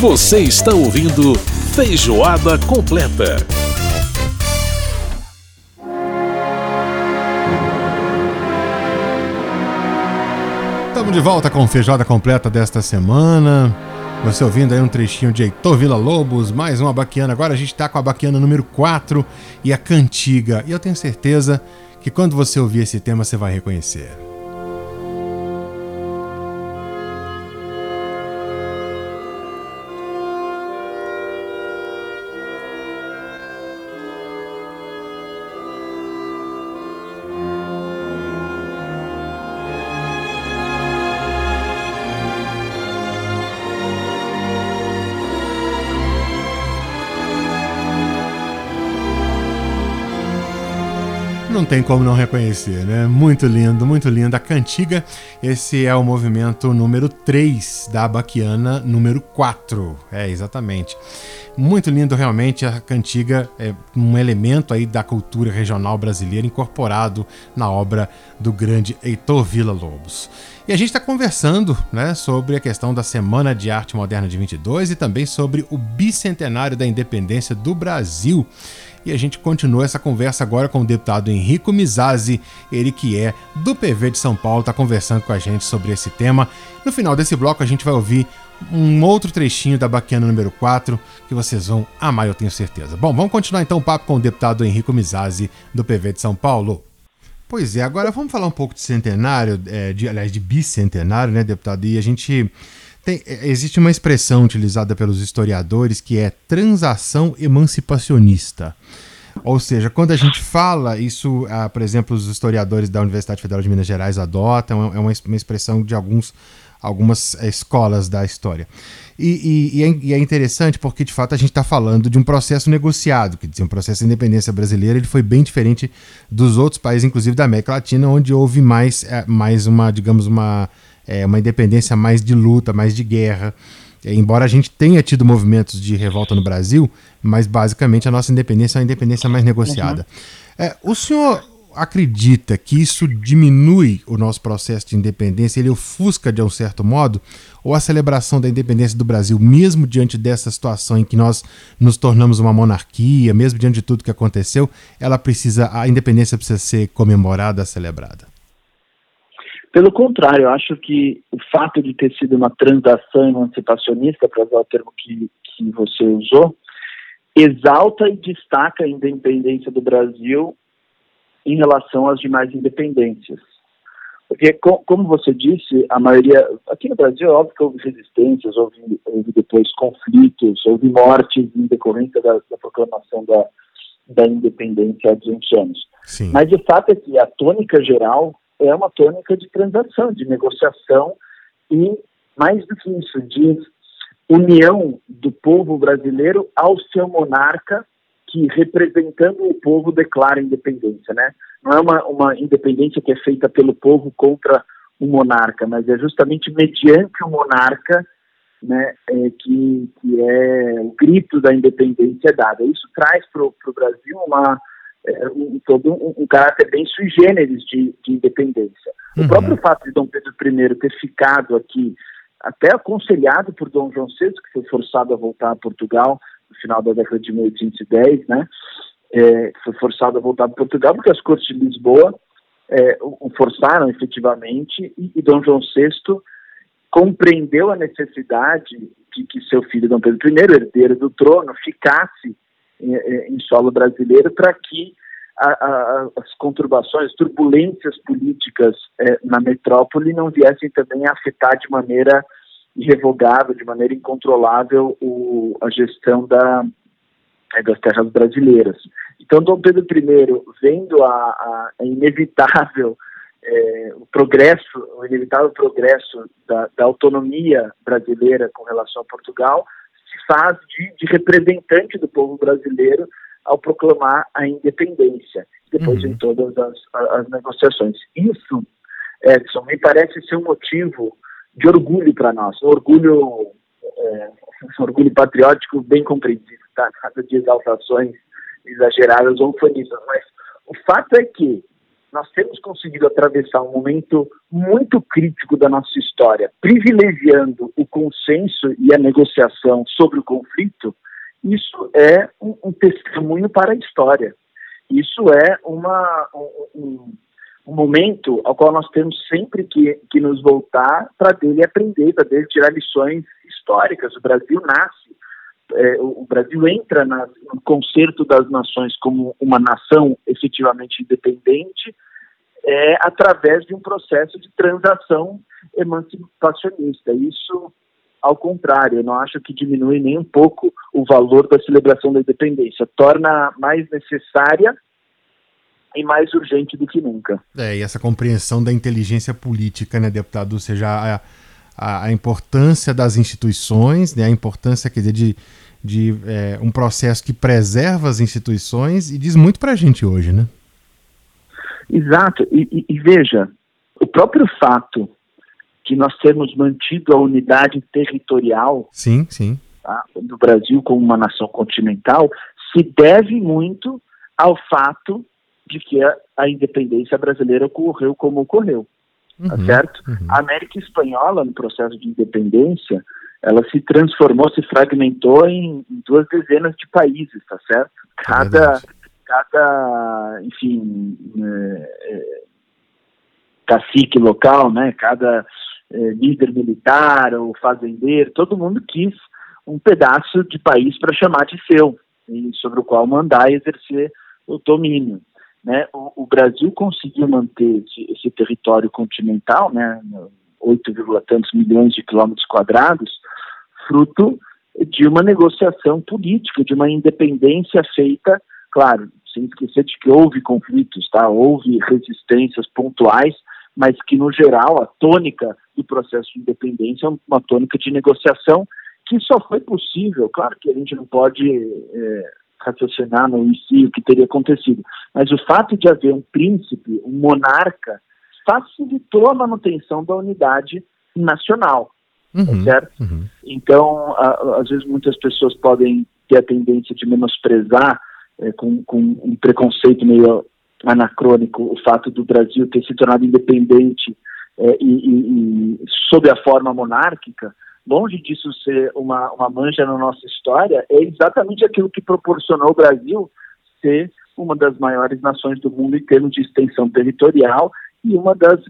Você está ouvindo Feijoada Completa. Estamos de volta com Feijoada Completa desta semana. Você ouvindo aí um trechinho de Heitor Vila Lobos, mais uma baquiana. Agora a gente está com a baquiana número 4 e a cantiga. E eu tenho certeza que quando você ouvir esse tema você vai reconhecer. Não tem como não reconhecer, né? Muito lindo, muito lindo. A cantiga, esse é o movimento número 3 da Baquiana número 4. É, exatamente. Muito lindo realmente a cantiga, é um elemento aí da cultura regional brasileira incorporado na obra do grande Heitor Villa Lobos. E a gente está conversando né, sobre a questão da Semana de Arte Moderna de 22 e também sobre o bicentenário da independência do Brasil. E a gente continua essa conversa agora com o deputado Henrico Mizazzi, ele que é do PV de São Paulo, está conversando com a gente sobre esse tema. No final desse bloco a gente vai ouvir um outro trechinho da Baquiana número 4 que vocês vão amar, eu tenho certeza. Bom, vamos continuar então o papo com o deputado Henrico Mizazzi, do PV de São Paulo. Pois é, agora vamos falar um pouco de centenário, é, de, aliás, de bicentenário, né, deputado? E a gente tem, é, existe uma expressão utilizada pelos historiadores que é transação emancipacionista. Ou seja, quando a gente fala, isso, ah, por exemplo, os historiadores da Universidade Federal de Minas Gerais adotam, é uma, uma expressão de alguns, algumas eh, escolas da história. E, e, e, é, e, é, interessante porque, de fato, a gente está falando de um processo negociado, quer dizer, um processo de independência brasileira, ele foi bem diferente dos outros países, inclusive da América Latina, onde houve mais, é, mais uma, digamos, uma é, uma independência mais de luta, mais de guerra. É, embora a gente tenha tido movimentos de revolta no Brasil, mas basicamente a nossa independência é uma independência mais negociada. Uhum. É, o senhor acredita que isso diminui o nosso processo de independência, ele ofusca de um certo modo, ou a celebração da independência do Brasil, mesmo diante dessa situação em que nós nos tornamos uma monarquia, mesmo diante de tudo que aconteceu, ela precisa, a independência precisa ser comemorada, celebrada? Pelo contrário, eu acho que o fato de ter sido uma transação emancipacionista, para usar o termo que, que você usou, exalta e destaca a independência do Brasil em relação às demais independências. Porque, como você disse, a maioria. Aqui no Brasil, óbvio que houve resistências, houve, houve depois conflitos, houve mortes em decorrência da, da proclamação da, da independência há 200 anos. Sim. Mas o fato é que a tônica geral é uma tônica de transação, de negociação e, mais do que isso, de união do povo brasileiro ao seu monarca, que representando o povo declara independência, né? Não é uma, uma independência que é feita pelo povo contra o monarca, mas é justamente mediante o monarca né, é, que, que é o grito da independência dada. Isso traz para o Brasil uma, é, um, todo um, um, caráter bem sui generis de, de independência. Uhum. O próprio fato de Dom Pedro I ter ficado aqui, até aconselhado por Dom João VI, que foi forçado a voltar a Portugal no final da década de 1810, né? É, foi forçado a voltar a Portugal porque as cortes de Lisboa é, o forçaram efetivamente e, e Dom João VI compreendeu a necessidade de que seu filho Dom Pedro I, herdeiro do trono, ficasse em, solo brasileiro para que a, a, as conturbações, turbulências políticas é, na metrópole não viessem também a afetar de maneira irrevogável, de maneira incontrolável o, a gestão da, é, das terras brasileiras. Então, Dom Pedro I, vendo a, a, a inevitável é, o progresso, o inevitável progresso da, da, autonomia brasileira com relação a Portugal, faz de, de representante do povo brasileiro ao proclamar a independência, depois uhum. em todas as, as negociações. Isso, Edson, me parece ser um motivo de orgulho para nós, um orgulho, é, um orgulho patriótico bem compreendido, tá? Nada de exaltações exageradas ou fanistas, mas o fato é que nós temos conseguido atravessar um momento muito crítico da nossa história, privilegiando o consenso e a negociação sobre o conflito, isso é um, um testemunho para a história. Isso é uma, um, um, momento ao qual nós temos sempre que, que nos voltar para dele aprender, para dele tirar lições históricas. O Brasil nasce é, o Brasil entra na, no concerto das nações como uma nação efetivamente independente é, através de um processo de transação emancipacionista. Isso, ao contrário, eu não acho que diminui nem um pouco o valor da celebração da independência, torna mais necessária e mais urgente do que nunca. É, e essa compreensão da inteligência política, né, deputado? Ou seja, a, a, a importância das instituições, né, a importância, quer dizer, de, de é, um processo que preserva as instituições e diz muito para a gente hoje, né? Exato. E, e, e, veja, o próprio fato que nós temos mantido a unidade territorial sim, sim. Tá, do Brasil como uma nação continental se deve muito ao fato de que a, a independência brasileira ocorreu como ocorreu. Tá uhum, certo? Uhum. A América Espanhola, no processo de independência, ela se transformou, se fragmentou em, duas dezenas de países, tá certo? Cada, é cada enfim, é, é, cacique local, né? Cada é, líder militar ou fazendeiro, todo mundo quis um pedaço de país para chamar de seu, e sobre o qual mandar e exercer o domínio. Né? O, o Brasil conseguiu manter esse, esse território continental, né? 8, tantos milhões de quilômetros quadrados, fruto de uma negociação política, de uma independência feita, claro, sem esquecer de que houve conflitos, tá? houve resistências pontuais, mas que, no geral, a tônica do processo de independência é uma tônica de negociação que só foi possível, claro que a gente não pode é, raciocinar no si o que teria acontecido, mas o fato de haver um príncipe, um monarca, facilitou a manutenção da unidade nacional, uhum, certo? Uhum. Então, a, às vezes muitas pessoas podem ter a tendência de menosprezar é, com, com um preconceito meio anacrônico o fato do Brasil ter se tornado independente é, e, e, e sob a forma monárquica, longe disso ser uma, uma mancha na nossa história, é exatamente aquilo que proporcionou o Brasil ser uma das maiores nações do mundo em termos de extensão territorial e uma das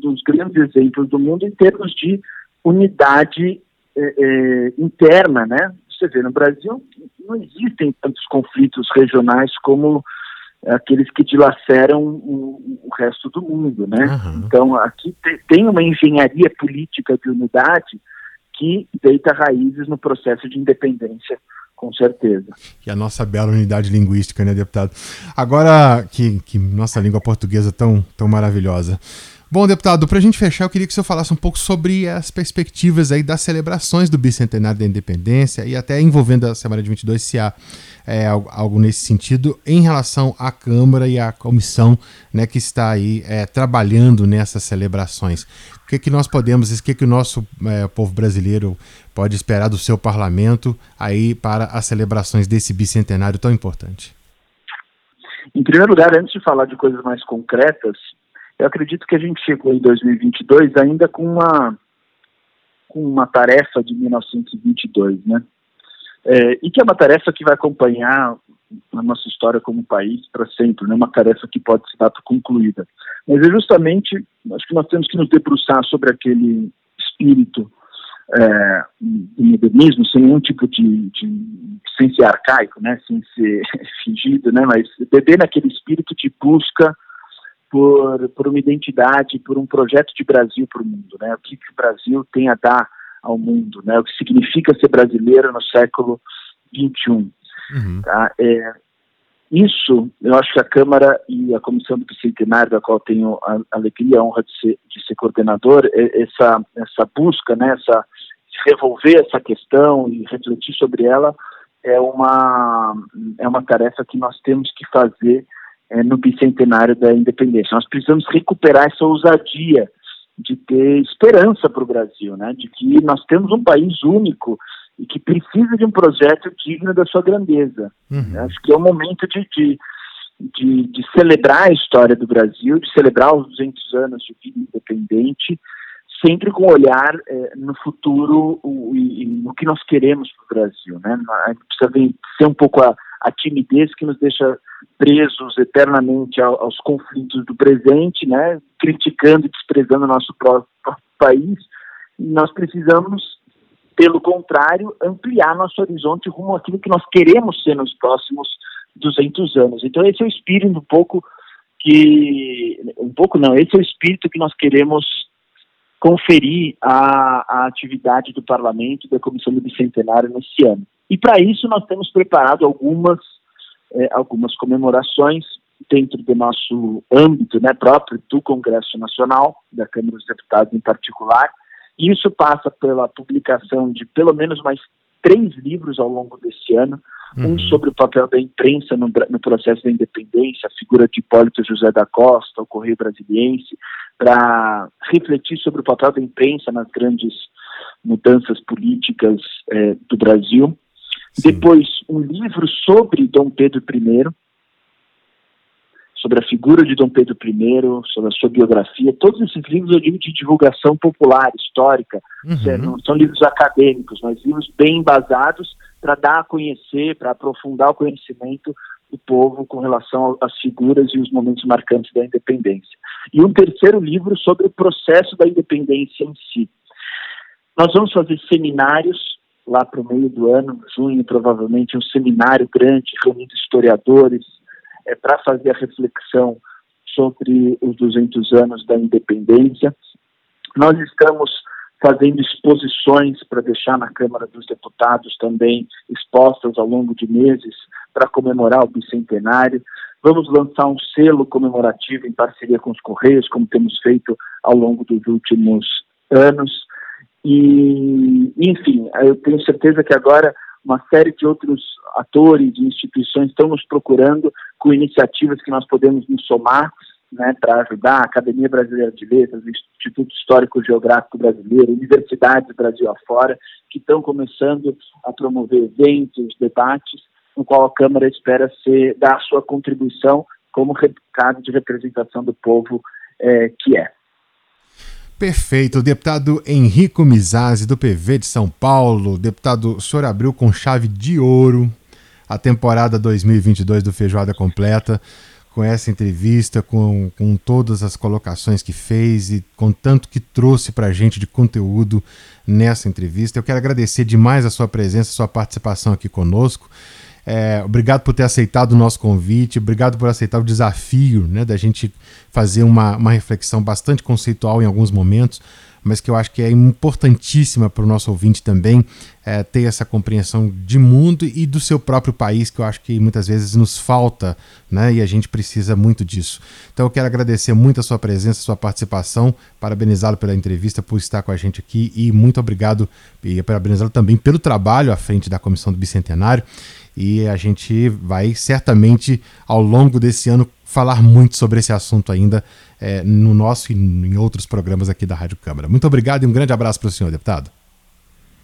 dos grandes exemplos do mundo em termos de unidade eh, eh, interna, né? Você vê, no Brasil não existem tantos conflitos regionais como aqueles que dilaceram o, o resto do mundo, né? Uhum. Então, aqui te, tem uma engenharia política de unidade que deita raízes no processo de independência com certeza. E a nossa bela unidade linguística, né, deputado? Agora que, que nossa língua portuguesa tão, tão maravilhosa. Bom, deputado, para a gente fechar, eu queria que o senhor falasse um pouco sobre as perspectivas aí das celebrações do bicentenário da independência e até envolvendo a semana de 22, se há é, algo nesse sentido, em relação à Câmara e à comissão né, que está aí é, trabalhando nessas celebrações. O que, que nós podemos, o que, que o nosso é, povo brasileiro pode esperar do seu parlamento aí para as celebrações desse bicentenário tão importante? Em primeiro lugar, antes de falar de coisas mais concretas, eu acredito que a gente chegou em 2022 ainda com uma, com uma tarefa de 1922, né? É, e que é uma tarefa que vai acompanhar a nossa história como país para sempre, não é uma tarefa que pode ser data concluída. Mas é justamente, acho que nós temos que nos debruçar sobre aquele espírito é, do modernismo, sem nenhum tipo de, de, sem ser arcaico, né, sem ser fingido, né, mas beber naquele espírito de busca por, por uma identidade, por um projeto de Brasil para o mundo, né? O que, que o Brasil tem a dar ao mundo, né? O que significa ser brasileiro no século XXI. Uhum. Tá? É, isso, eu acho que a Câmara e a Comissão do Bicentenário, da qual tenho a alegria e a honra de ser, de ser coordenador, é, essa, essa busca, né, essa, revolver essa questão e refletir sobre ela, é uma, é uma tarefa que nós temos que fazer é, no bicentenário da independência. Nós precisamos recuperar essa ousadia de ter esperança para o Brasil, né? de que nós temos um país único e que precisa de um projeto digno da sua grandeza. Uhum. Acho que é o momento de, de, de, de, celebrar a história do Brasil, de celebrar os 200 anos de vida independente, sempre com olhar é, no futuro o, e, no que nós queremos para o Brasil. Né? A gente precisa vencer um pouco a, a timidez que nos deixa presos eternamente aos conflitos do presente, né? criticando e desprezando o nosso próprio país. E nós precisamos, pelo contrário, ampliar nosso horizonte rumo àquilo que nós queremos ser nos próximos 200 anos. Então esse é o espírito um pouco que um pouco não, esse é o espírito que nós queremos conferir à, atividade do Parlamento da Comissão do Bicentenário nesse ano. E para isso nós temos preparado algumas é, algumas comemorações dentro do nosso âmbito né, próprio do Congresso Nacional, da Câmara dos Deputados em particular. E isso passa pela publicação de pelo menos mais três livros ao longo desse ano, uhum. um sobre o papel da imprensa no, no, processo da independência, a figura de Hipólito José da Costa, o Correio Brasiliense, para refletir sobre o papel da imprensa nas grandes mudanças políticas eh, do Brasil. Sim. Depois, um livro sobre Dom Pedro I, sobre a figura de Dom Pedro I, sobre a sua biografia. Todos esses livros eu digo de divulgação popular, histórica, uhum. não são livros acadêmicos, mas livros bem embasados para dar a conhecer, para aprofundar o conhecimento do povo com relação às figuras e os momentos marcantes da independência. E um terceiro livro sobre o processo da independência em si. Nós vamos fazer seminários lá para o meio do ano, junho, provavelmente, um seminário grande, reunindo historiadores, é, para fazer a reflexão sobre os 200 anos da independência. Nós estamos fazendo exposições para deixar na Câmara dos Deputados também expostas ao longo de meses para comemorar o bicentenário. Vamos lançar um selo comemorativo em parceria com os Correios, como temos feito ao longo dos últimos anos. E, enfim, eu tenho certeza que agora uma série de outros atores e instituições estão nos procurando com iniciativas que nós podemos nos somar né, para ajudar a Academia Brasileira de Letras, o Instituto Histórico Geográfico Brasileiro, universidades Brasil afora, que estão começando a promover eventos, debates, no qual a Câmara espera ser, dar a sua contribuição como recado de representação do povo é, que é. Perfeito. Deputado Henrico Mizazzi, do PV de São Paulo. Deputado, o senhor abriu com chave de ouro a temporada 2022 do Feijoada Completa, com essa entrevista, com, com todas as colocações que fez e com tanto que trouxe para a gente de conteúdo nessa entrevista. Eu quero agradecer demais a sua presença, a sua participação aqui conosco. É, obrigado por ter aceitado o nosso convite, obrigado por aceitar o desafio né, da gente fazer uma, uma reflexão bastante conceitual em alguns momentos, mas que eu acho que é importantíssima para o nosso ouvinte também é, ter essa compreensão de mundo e do seu próprio país, que eu acho que muitas vezes nos falta, né? E a gente precisa muito disso. Então eu quero agradecer muito a sua presença, a sua participação, parabenizá-lo pela entrevista, por estar com a gente aqui e muito obrigado e parabenizá-lo também pelo trabalho à frente da Comissão do Bicentenário e a gente vai certamente ao longo desse ano falar muito sobre esse assunto ainda é, no nosso e em outros programas aqui da Rádio Câmara. Muito obrigado e um grande abraço para o senhor, deputado.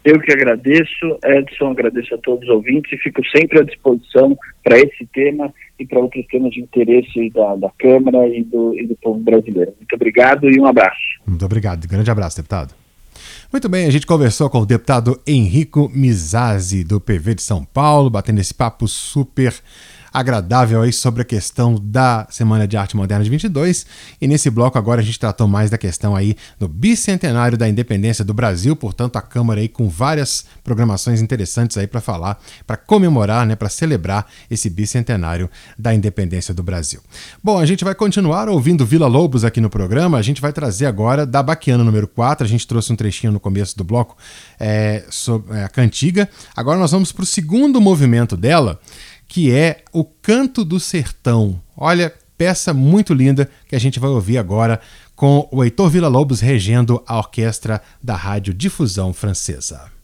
Eu que agradeço, Edson, agradeço a todos os ouvintes e fico sempre à disposição para esse tema e para outros temas de interesse da, da Câmara e do, e do povo brasileiro. Muito obrigado e um abraço. Muito obrigado. Grande abraço, deputado. Muito bem, a gente conversou com o deputado Henrico Mizazzi, do PV de São Paulo, batendo esse papo super agradável aí sobre a questão da Semana de Arte Moderna de 22. E nesse bloco agora a gente tratou mais da questão aí do bicentenário da independência do Brasil, portanto a Câmara aí com várias programações interessantes aí para falar, para comemorar, né, para celebrar esse bicentenário da independência do Brasil. Bom, a gente vai continuar ouvindo Vila Lobos aqui no programa, a gente vai trazer agora da Baquiana número 4, a gente trouxe um trechinho no começo do bloco é, sobre é, a cantiga. Agora nós vamos para o segundo movimento dela, que é O Canto do Sertão. Olha, peça muito linda que a gente vai ouvir agora com o Heitor Villa-Lobos regendo a orquestra da Rádio Difusão Francesa.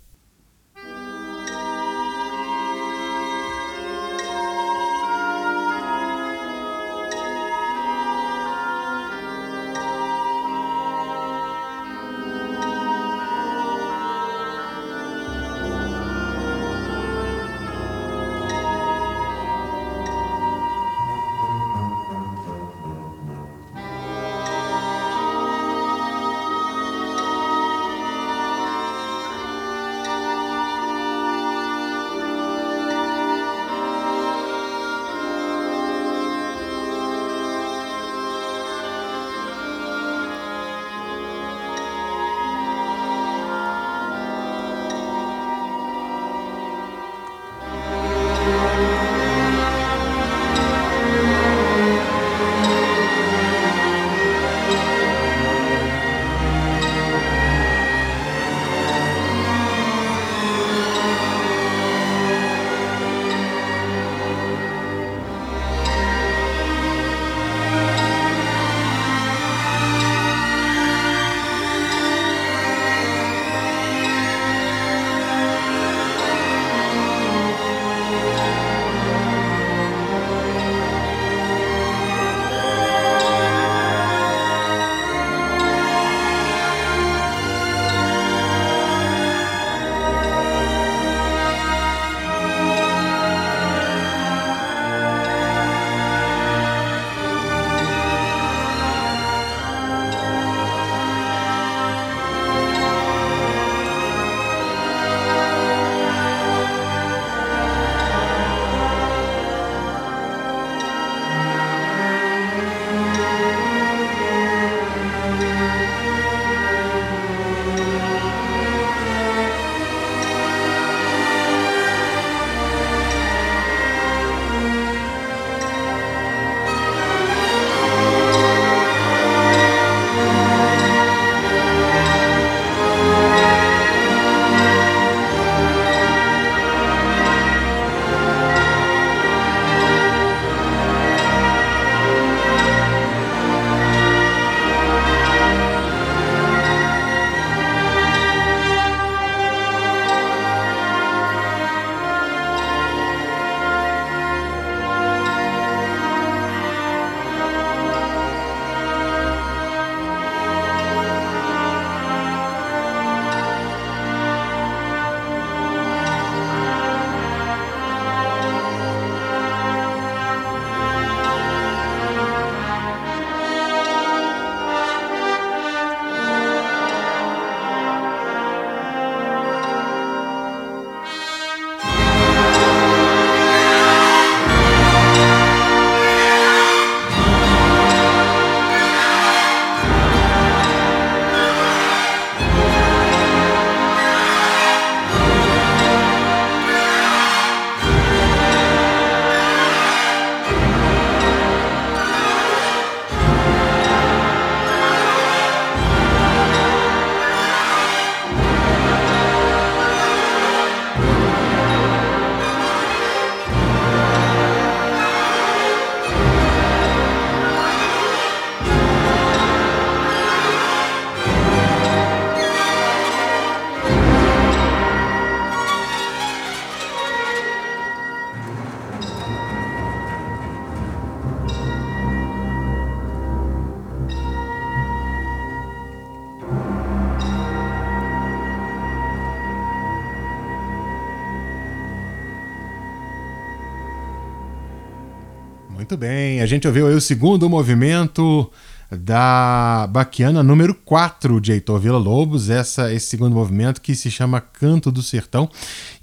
A gente ouviu aí o segundo movimento da Baquiana número 4 de Heitor Villa-Lobos, essa esse segundo movimento que se chama Canto do Sertão.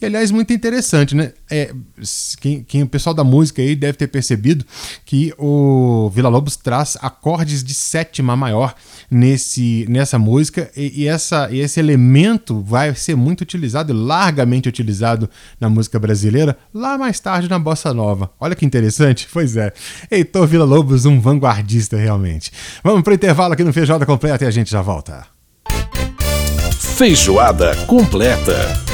E aliás, muito interessante, né? É, quem, quem, o pessoal da música aí deve ter percebido que o Villa-Lobos traz acordes de sétima maior nesse, nessa música e, e, essa, e esse elemento vai ser muito utilizado, largamente utilizado na música brasileira, lá mais tarde na Bossa Nova. Olha que interessante. Pois é, Heitor Villa-Lobos, um vanguardista realmente. Vamos para intervalo aqui no Feijoada Completa e a gente já volta. Feijoada Completa.